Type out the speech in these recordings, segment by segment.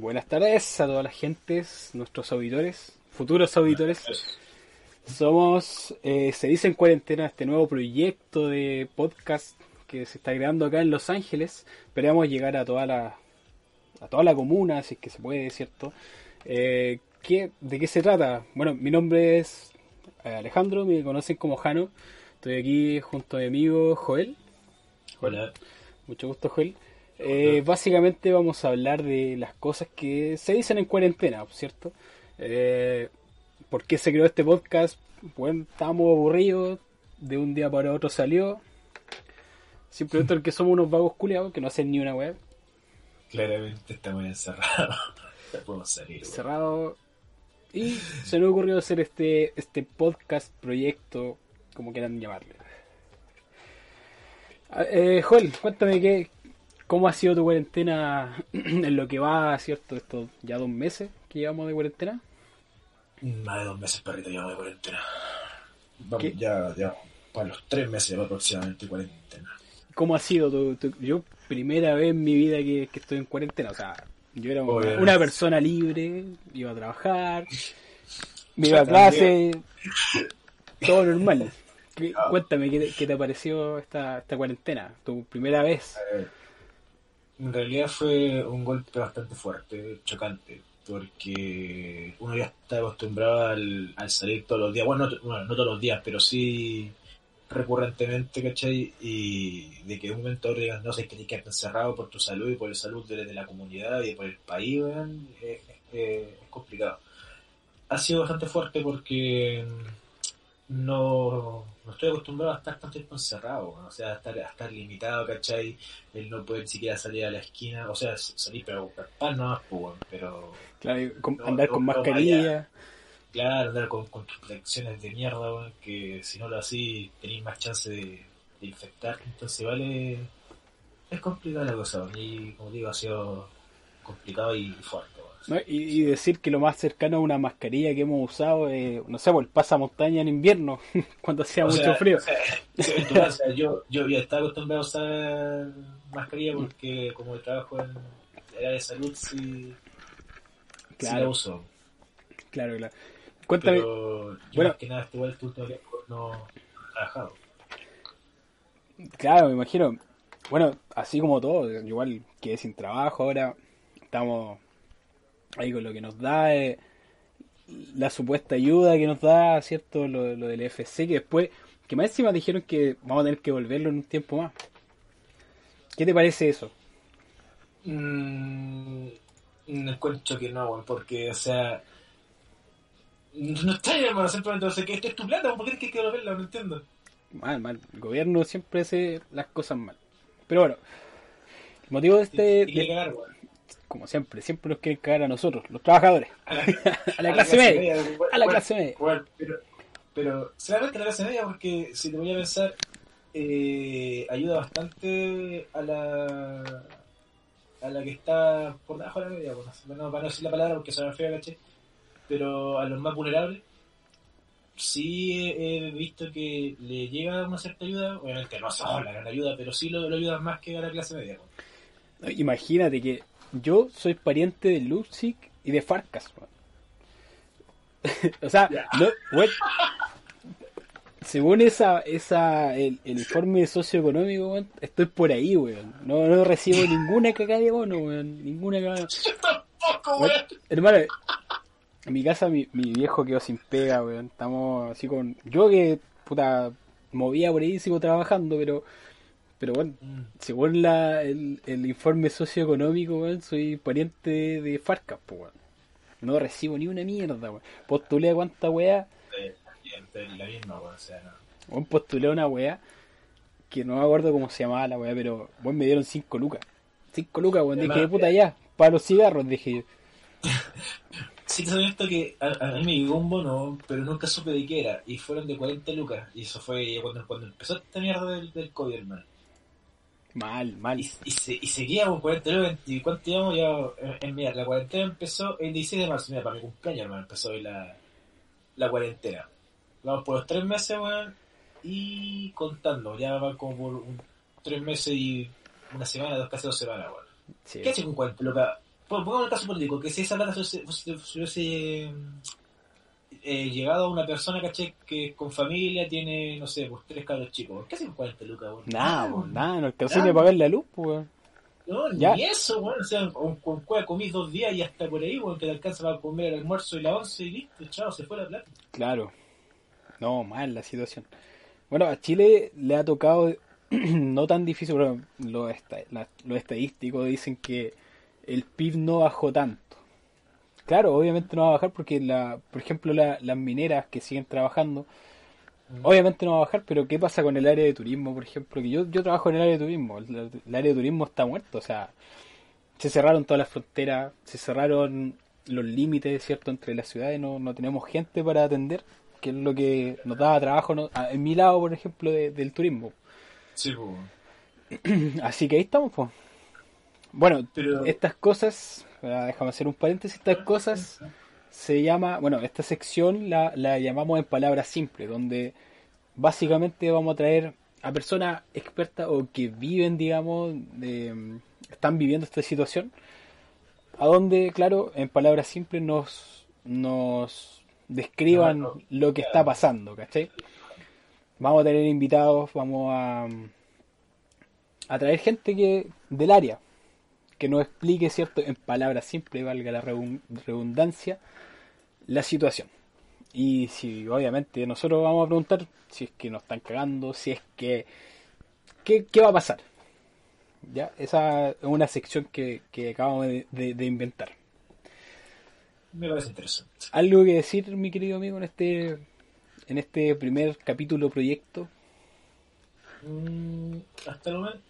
Buenas tardes a todas las gentes, nuestros auditores, futuros auditores. Somos, eh, se dice en cuarentena, este nuevo proyecto de podcast que se está creando acá en Los Ángeles. Esperamos llegar a toda la, a toda la comuna, si es que se puede, ¿cierto? Eh, ¿qué, ¿De qué se trata? Bueno, mi nombre es eh, Alejandro, me conocen como Jano. Estoy aquí junto a mi amigo Joel. Hola. Mucho gusto, Joel. Eh, básicamente vamos a hablar de las cosas que se dicen en cuarentena, ¿cierto? Eh, ¿Por qué se creó este podcast? Bueno, estábamos aburridos, de un día para otro salió. Simplemente porque somos unos vagos culiados que no hacen ni una web. Claramente estamos encerrados. no podemos salir. Cerrado. Y se nos ocurrió hacer este, este podcast, proyecto, como quieran llamarle. Ah, Eh, Joel, cuéntame qué, cómo ha sido tu cuarentena en lo que va, ¿cierto? Estos ya dos meses que llevamos de cuarentena. Más de dos meses, perrito, llevamos de cuarentena. Vamos, ¿Qué? ya, ya, para los tres meses aproximadamente cuarentena. ¿Cómo ha sido tu, tu- yo primera vez en mi vida que, que estoy en cuarentena? O sea, yo era una, persona libre, iba a trabajar, me iba a clase, todo normal. ¿Qué- Ah. Cuéntame, ¿qué, te- qué te pareció esta, esta cuarentena? ¿Tu primera vez? Eh, En realidad fue un golpe bastante fuerte, chocante, porque uno ya está acostumbrado al, al salir todos los días, bueno no, bueno, no todos los días, pero sí recurrentemente, ¿cachai? Y de que un momento no sé, que te quedas encerrado por tu salud y por la salud de, la comunidad y por el país, weón, es, complicado. Ha sido bastante fuerte porque no estoy acostumbrado a estar tanto tiempo encerrado, o sea, a estar, a estar limitado, ¿cachai? El no poder siquiera salir a la esquina, o sea, salir pero a buscar pan no pues, weón, pero Claro, y con- No, andar no, con mascarilla. claro, andar con, con protecciones de mierda, que si no lo así tenéis más chance de, de infectarte, entonces vale, es complicada la cosa, y como digo, ha sido complicado y fuerte. ¿No? Y, y decir que lo más cercano a una mascarilla que hemos usado es, no sé, pues el pasamontaña en invierno, cuando hacía O mucho sea, frío. o sea, en tu caso, o sea, yo, yo ya estaba acostumbrado a usar mascarilla porque como trabajo en el área de salud sí, sí Claro. la uso. Claro, claro. Cuéntame, Pero yo Bueno. más que nada este igual tiempo no trabajado. claro, me imagino. Bueno, así como todo, igual quedé sin trabajo ahora, estamos ahí con lo que nos da, eh, la supuesta ayuda que nos da, ¿cierto? Lo, lo del FC, que después, que más encima dijeron que vamos a tener que volverlo en un tiempo más. ¿Qué te parece eso? Mm, encuentro que no, porque, o sea, no está bien, hermano, simplemente, o sea, que esto es tu plata, ¿por qué tienes que devolverla? No entiendo. Mal, mal. El gobierno siempre hace las cosas mal. Pero bueno, el motivo de este, que de- cagar, weón. Como siempre, siempre nos quieren cagar a nosotros, los trabajadores, A la, a la clase media, a la clase media. pero, pero, solamente la clase media, porque si te voy a pensar, eh, ayuda bastante a la a la que está por debajo de la media, bueno, no, para no decir la palabra porque suena fea, ¿cachai? Pero a los más vulnerables, sí he, visto que le llega una cierta ayuda, obviamente no son la gran ayuda, pero sí lo, lo ayudan más que a la clase media. Imagínate que yo soy pariente de Luxic y de Farcas. weón. o sea, no, weón, según esa, esa el, el informe socioeconómico, weón, estoy por ahí, weón. No, no recibo ninguna cagada de bono, weón. Ninguna cagada. Yo tampoco, Weón, weón. hermano, en mi casa mi, mi viejo quedó sin pega, weón. Estamos así con. Yo que, puta, movía por ahí, sigo trabajando, pero. Pero bueno, Mm. según la, el, el informe socioeconómico, weón, soy pariente de, Farcas, pues, weón. No recibo ni una mierda, weón. Postulé a cuánta weá, Eh, la misma, weón, o sea, no. weón, postulé a una weá que no me acuerdo cómo se llamaba la weá, pero weón me dieron 5 lucas. 5 lucas, weón. Dije, puta ya, para los cigarros, dije yo. Sí, te soy honesto que a, a mí me llegó un bono, pero nunca supe de qué era. Y fueron de 40 lucas. Y eso fue cuando, cuando empezó esta mierda del, del COVID, hermano. Mal, mal. Y, y, se, y seguía con 40 lucas. ¿Y cuánto llevamos ya? En, en, mira, la cuarentena empezó el 16 de marzo. Mira, para mi cumpleaños, hermano, empezó hoy la, la cuarentena. Vamos por los tres meses, weón. Y contando, ya van como por un, tres meses y una semana, dos, casi dos semanas, weón. Sí. ¿Qué hace con 40 lucas? Pongamos el caso político, que si esa plata se hubiese eh, llegado a una persona, caché, que con familia tiene, no sé, pues tres cabros chicos. ¿Qué hacen con 40 lucas, weón? Nada, nada, no alcanzó ni a pagar la luz, pues. weón. No, Ya. ni eso, weón. O sea, con, con cueva comís dos días y hasta por ahí, weón, que te alcanza para comer el almuerzo y la once y listo, chao, se fue la plata. Claro. No, mal la situación. Bueno, a Chile le ha tocado no tan difícil, pero los, los estadísticos dicen que el PIB no bajó tanto. Claro, obviamente no va a bajar porque, la, por ejemplo, la- las mineras que siguen trabajando, obviamente no va a bajar, pero ¿qué pasa con el área de turismo, por ejemplo? Que yo, yo trabajo en el área de turismo, el, el área de turismo está muerto, o sea, se cerraron todas las fronteras, se cerraron los límites, ¿cierto?, entre las ciudades, no, no tenemos gente para atender, que es lo que nos daba trabajo en mi lado, por ejemplo, de- del turismo. Sí, pues. Así que ahí estamos, pues. Bueno, Pero- estas cosas, ah, déjame hacer un paréntesis, estas cosas se llama, bueno, esta sección la, la llamamos en palabras simples, donde básicamente vamos a traer a personas expertas o que viven, digamos, de, están viviendo esta situación, a donde, claro, en palabras simples nos, nos describan No, no, lo que está pasando, ¿cachai? Vamos a tener invitados, vamos a, a traer gente que del área, que nos explique, ¿cierto? En palabras simples, valga la redun- redundancia, la situación. Y si obviamente nosotros vamos a preguntar si es que nos están cagando, si es que... ¿Qué, qué va a pasar? ¿Ya? Esa es una sección que, que acabamos de, de- de inventar. Me parece interesante. ¿Algo que decir, mi querido amigo, en este, en este primer capítulo proyecto? Mm, hasta el momento,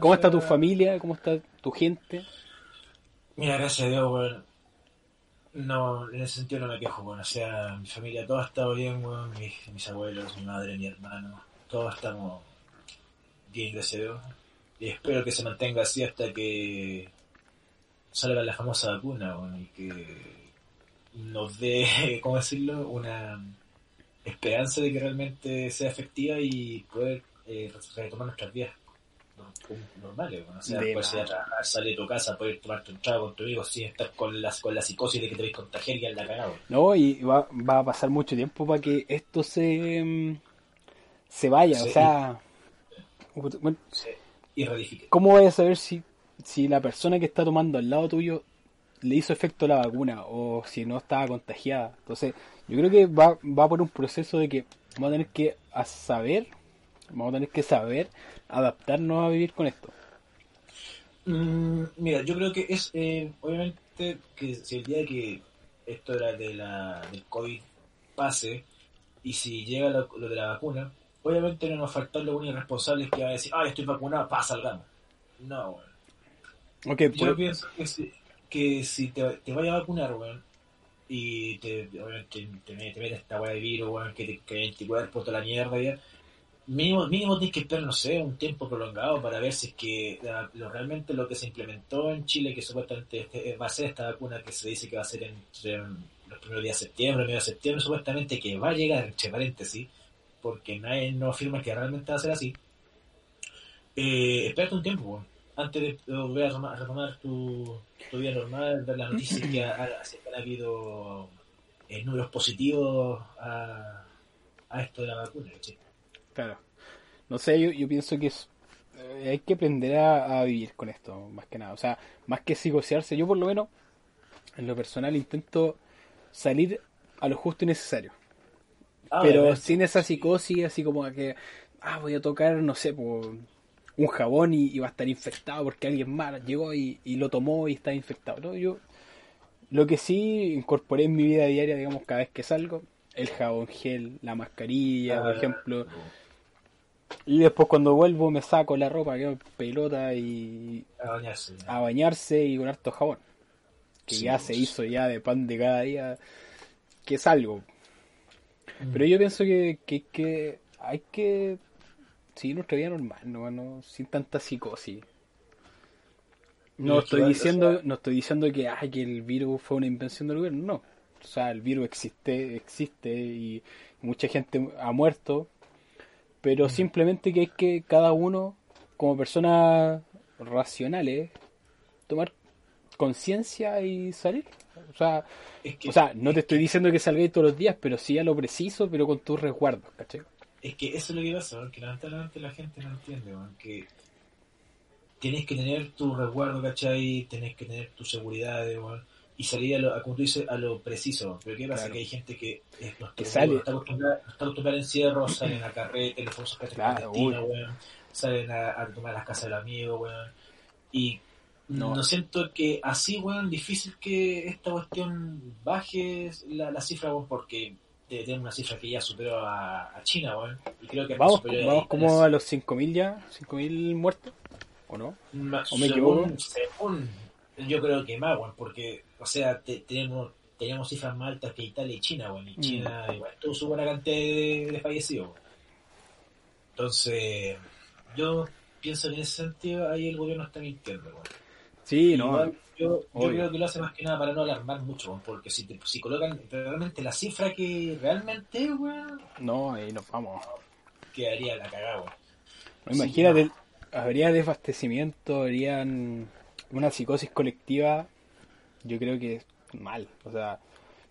¿Cómo está tu familia? ¿Cómo está tu gente? Mira, gracias a Dios, weón. No, en ese sentido no me quejo. O sea, mi familia, todo ha estado bien, weón. Mis, mis abuelos, mi madre, mi hermano. Todos estamos bien, gracias a Dios. Y espero que se mantenga así hasta que salga la famosa vacuna. Y que nos dé, ¿cómo decirlo? Una esperanza de que realmente sea efectiva y poder eh, retomar nuestras vidas como normales, bueno, o sea, puedes ir a trabajar, salir de tu casa, poder tomarte un trago con tu amigo sin estar con, las, con la psicosis de que te vais a contagiar y en la cagada. No, y va, va a pasar mucho tiempo para que esto se, mm, se vaya. Sí. O sea, bueno, y reedifique. ¿cómo vas a saber si, si la persona que está tomando al lado tuyo le hizo efecto la vacuna o si no estaba contagiada? Entonces, yo creo que va, va por un proceso de que vamos a tener que saber, vamos a tener que saber adaptarnos a vivir con esto. Mm, mira, yo creo que es, eh, obviamente, que si el día que esto era de la, del COVID pase, y si llega lo, lo de la vacuna, obviamente no nos faltan los únicos responsables que van a decir, ah, estoy vacunado, pa, salgamos. No, weón. Ok, Yo pues, pienso que si, que si te, te vayas a vacunar, weón, y te, obviamente te, te metes esta weá de virus, weón, que te cae en tu cuerpo, toda la mierda, ya, mínimo, mínimo tienes que esperar, no sé, un tiempo prolongado para ver si es que la- lo, realmente lo que se implementó en Chile, que supuestamente este- va a ser esta vacuna que se dice que va a ser entre los primeros días de septiembre, medio de septiembre, supuestamente que va a llegar, entre paréntesis, porque nadie no afirma que realmente va a ser así. Eh, espérate un tiempo, antes de de volver a retomar tu, tu vida normal, ver las noticias que ha, habido eh, números positivos a, a esto de la vacuna. ¿cachai? Claro. No sé, yo, yo pienso que es- eh, hay que aprender a, a vivir con esto, más que nada. O sea, más que psicosearse, yo por lo menos, en lo personal, intento salir a lo justo y necesario. Ah, pero sin esa psicosis, así como que, ah, voy a tocar, no sé, por un jabón y, y va a estar infectado porque alguien más llegó y, y lo tomó y está infectado. ¿no? Yo, lo que sí incorporé en mi vida diaria, digamos, cada vez que salgo, el jabón gel, la mascarilla, por Ah, ejemplo. Y después cuando vuelvo me saco la ropa, quedo pelota y A bañarse. a bañarse y con harto jabón. que Sí, ya se hizo ya de pan de cada día, que es algo. Mm. Pero yo pienso que, que, que hay que seguir nuestra vida normal, ¿no? No, sin tanta psicosis. No estoy diciendo, sea- no estoy diciendo que, ay, que el virus fue una invención del gobierno, no. O sea, el virus existe, existe y mucha gente ha muerto, pero simplemente que hay que cada uno, como personas racionales, tomar conciencia y salir. O sea, Es que, o sea, no te estoy diciendo que salgáis todos los días, pero sí a lo preciso, pero con tus resguardos, ¿cachai? es que eso es lo que pasa, weón, que lamentablemente la gente no entiende, weón, que tenés que tener tu resguardo, ¿cachai? Tenés que tener tu seguridad, weón, y salir a lo, a, como tú dices, a lo preciso. Pero ¿qué pasa? Claro. Que hay gente que no, Que sale. está acostumbrada, está acostumbrada al encierro, salen a carrete, los famosos carretes Claro, clandestinos, weón, salen a, a tomar las casas del amigo, weón, y No. no. siento que así, weón, difícil que esta cuestión baje la, la cifra, weón, porque te- tenemos una cifra que ya superó a, a China, weón, y creo que Vamos, superior vamos ahí. como a los 5.000 ya, 5.000 muertos, ¿o no? ¿O me según, equivoco? según- yo creo que más, weón, porque, o sea, te- tenemos tenemos cifras más altas que Italia y China, weón, y Mm. China igual tuvo su buena cantidad de, de fallecidos. Entonces, yo pienso que en ese sentido ahí el gobierno está mintiendo, weón. Sí, no. Igual, yo, yo obvio. creo que lo hace más que nada para no alarmar mucho, weón, porque si, te, si colocan realmente la cifra que realmente, es, weón, No, ahí nos vamos. quedaría la cagada, weón. Imagínate, habría desabastecimiento, habrían una psicosis colectiva, yo creo que es mal. O sea,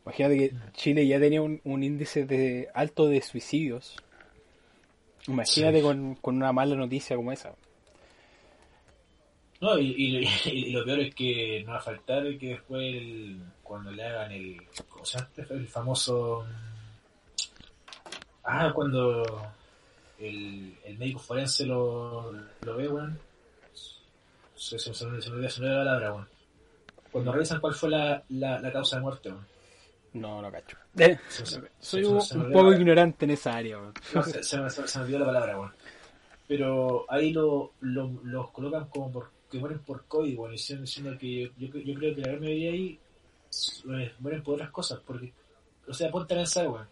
imagínate que Chile ya tenía un, un índice de alto de suicidios. Imagínate Sí. con, con una mala noticia como esa. No, y, y- y lo peor es que no va a faltar que después, el- cuando le hagan el. ¿Cómo se llama? este? El famoso. Ah, cuando el, el médico forense lo, lo ve, weón. Se, se, se olvidó se me olvidó la palabra, weón. Cuando revisan cuál fue la, la, la causa de muerte. No, no cacho. Eh, Se- se- soy se- un, poco la- ignorante en esa área. no, se, se me, se me- se me olvidó la palabra, weón. Pero ahí lo, lo, los colocan como por, que mueren por COVID, bueno, diciendo, diciendo que yo, yo, yo creo que la gran mayoría ahí eh, mueren por otras cosas, porque, o sea, ponte a pensar, weón.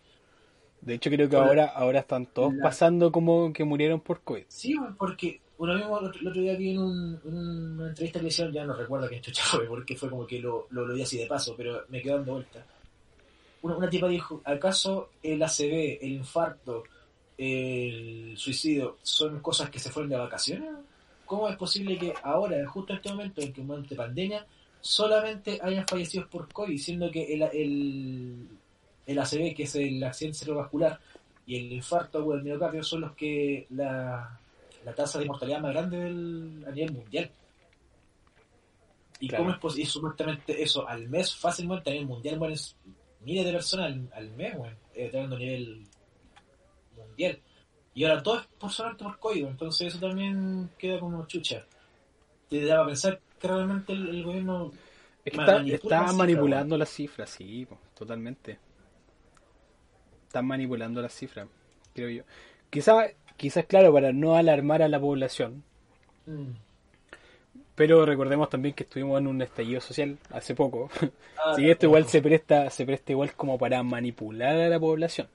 De hecho, creo que ahora, ahora están todos la- pasando como que murieron por COVID. Sí, weón, porque uno mismo el otro, día vi en, un, una entrevista que le hicieron, ya no recuerdo quién chucha fue, porque fue como que lo, lo, lo vi así de paso, pero me quedó dando vuelta. Una, tipa dijo, ¿acaso el ACV, el infarto, el suicidio son cosas que se fueron de vacaciones? ¿Cómo es posible que ahora, justo en este momento, en que momento de pandemia, solamente hayan fallecidos por COVID, siendo que el, el, el ACV, que es el accidente cerebrovascular, y el infarto o el miocardio son los que la, la tasa de mortalidad más grande del, a nivel mundial. ¿Y Claro. cómo es posible? supuestamente eso al mes, fácilmente a nivel mundial mueren miles de personas al, al mes, weón, eh, teniendo a nivel mundial. Y ahora todo es por solamente por código, entonces eso también queda como chucha. Te da a pensar que realmente el, el gobierno Es que Ma- está, manipula está las manipulando las cifras, sí, totalmente. Están manipulando las cifras, creo yo. Quizás, quizás claro, para no alarmar a la población, mm, pero recordemos también que estuvimos en un estallido social hace poco. ah, Así que esto igual se presta, se presta igual como para manipular a la población.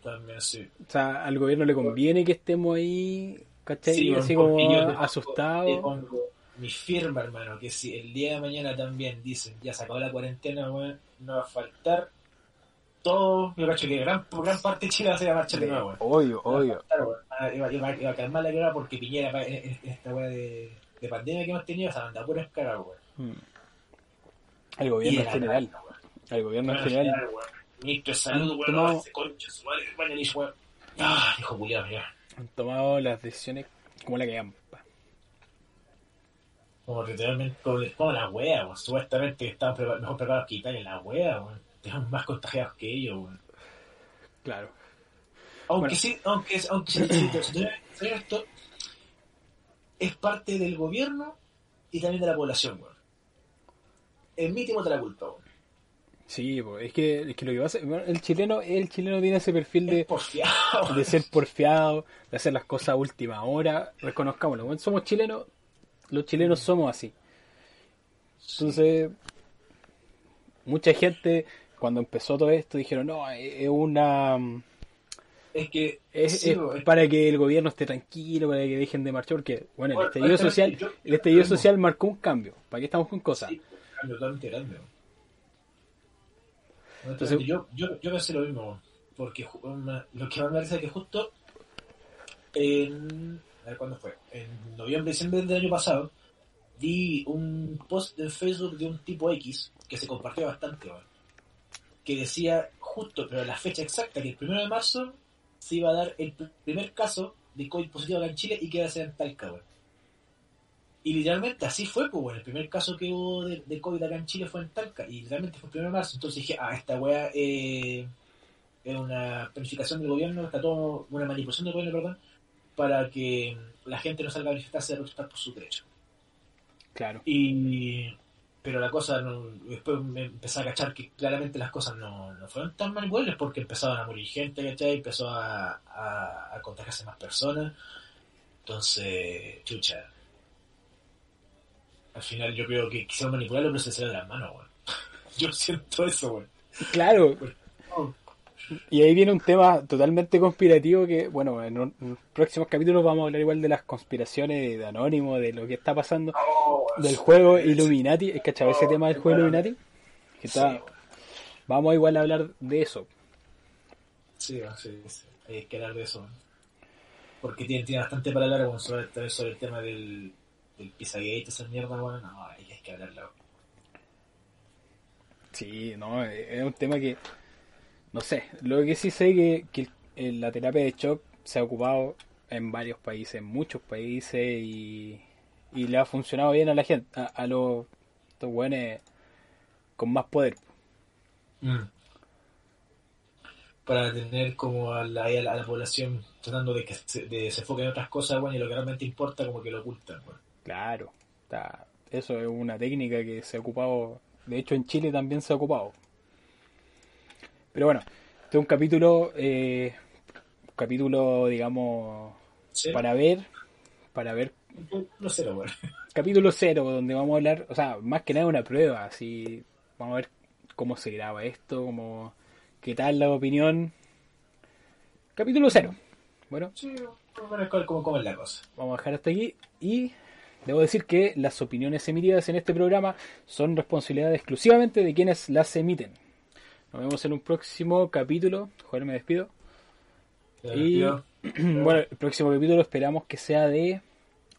También sí. O sea, al gobierno le conviene que estemos ahí, ¿cachai? Sí, Así como asustados. mi firma, hermano, que si el día de mañana también dicen, ya se acabó la cuarentena, no va a faltar todo, yo cacho que gran, gran parte de Chile va a ser a marchar de nuevo. Obvio, obvio. Ah, Iba, a calmar la guerra porque Piñera, en- en esta weá de, de pandemia que hemos tenido, se anda pura escara, weón. Al gobierno Y en la general. Al gobierno en general. Ministro de salud, weón, concha, su madre, Bañalich, weón. Ah, hijo culiado, ya. Han tomado las decisiones como la que han. Como literalmente, como, como la wea, weón. Supuestamente estaban mejor preparados que Italia, la wea, weón. Estaban más contagiados que ellos, weón. Claro. Aunque Bueno. sí, aunque, aunque si- si esto es parte del gobierno y también de la población, weón. En mí te bota la culpa, weón. Sí, es que, es que lo que pasa, bueno, el chileno, el chileno tiene ese perfil de, porfiado. de ser porfiado, de hacer las cosas a última hora, reconozcámoslo, bueno, somos chilenos, los chilenos somos así. Entonces, mucha gente cuando empezó todo esto dijeron, no, es una... Es que Es, sí, es bo, es para que el gobierno esté tranquilo, para que dejen de marchar, porque, bueno, el Bueno, estallido social, honestamente, yo- el estallido social marcó un cambio. ¿Para qué estamos con cosas? Sí, un cambio totalmente grande. Entonces- yo, yo, yo pensé lo mismo, porque lo que más me parece es que justo en... A ver, ¿cuándo fue? En noviembre, diciembre del año pasado, vi un post de Facebook de un tipo X que se compartió bastante, que decía justo, pero la fecha exacta, que el primero de marzo se iba a dar el pr- primer caso de COVID positivo acá en Chile y que iba a ser en Talca, weón. Y literalmente así fue, pues, bueno, el primer caso que hubo de, de COVID acá en Chile fue en Talca, y literalmente fue el primero de marzo, entonces dije, ah, esta weá eh, es una planificación del gobierno, está todo, una manipulación del gobierno, perdón, para que la gente no salga a manifestarse a protestar por su derecho. Claro. Y pero la cosa no, después me empecé a cachar que claramente las cosas no, no fueron tan manipulables porque empezaban a morir gente, ¿cachai? Empezó a, a, a contagiarse más personas. Entonces, chucha. Al final yo creo que quisieron manipularlo, pero se salió de las manos, weón. Yo siento eso, weón. Claro, y ahí viene un tema totalmente conspirativo que, bueno, en, un- en próximos capítulos vamos a hablar igual de las conspiraciones de Anónimo, de lo que está pasando, oh, del juego Illuminati. ¿Es cachado ese tema del juego Illuminati? Que está, vamos igual a hablar de eso. Sí, weón, sí, sí. hay que hablar de eso. Porque tiene, tiene bastante para hablar weón, sobre, sobre el tema del, del Pizzagate, esa mierda, bueno, no, hay que- que weón. Sí, no, es un tema que, no sé, lo que sí sé que, que el- la terapia de shock se ha ocupado en varios países, en muchos países y, y le ha funcionado bien a la gente, a, a los estos buenos con más poder. Para tener como a la, a población tratando de que se, de, se enfoque en otras cosas, bueno, y lo que realmente importa como que lo ocultan. Claro, está- eso es una técnica que se ha ocupado, de hecho en Chile también se ha ocupado. Pero bueno, este es un capítulo, eh, un capítulo, digamos, ¿Sí? para ver, para ver No sé, weón. capítulo cero, donde vamos a hablar, o sea, más que nada una prueba, así, vamos a ver cómo se graba esto, cómo, qué tal la opinión. Capítulo cero. Bueno, Sí, vamos a ver cómo, cómo, cómo es la cosa. vamos a dejar hasta aquí y debo decir que las opiniones emitidas en este programa son responsabilidad exclusivamente de quienes las emiten. Nos vemos en un próximo capítulo. Joder, me despido. Y bueno, el próximo capítulo esperamos que sea de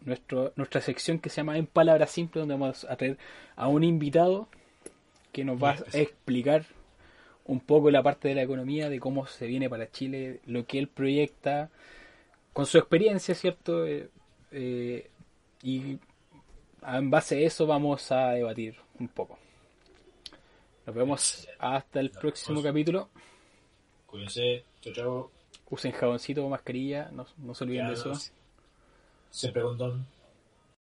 nuestro, nuestra sección que se llama En Palabras Simples, donde vamos a traer a un invitado que nos va a explicar un poco la parte de la economía, de cómo se viene para Chile, lo que él proyecta, con su experiencia, ¿cierto? Eh, eh, y en base a eso vamos a debatir un poco. Nos vemos hasta el próximo capítulo. Cuídense, chao, chao. Usen jaboncito o mascarilla, no, no se olviden de eso. con don.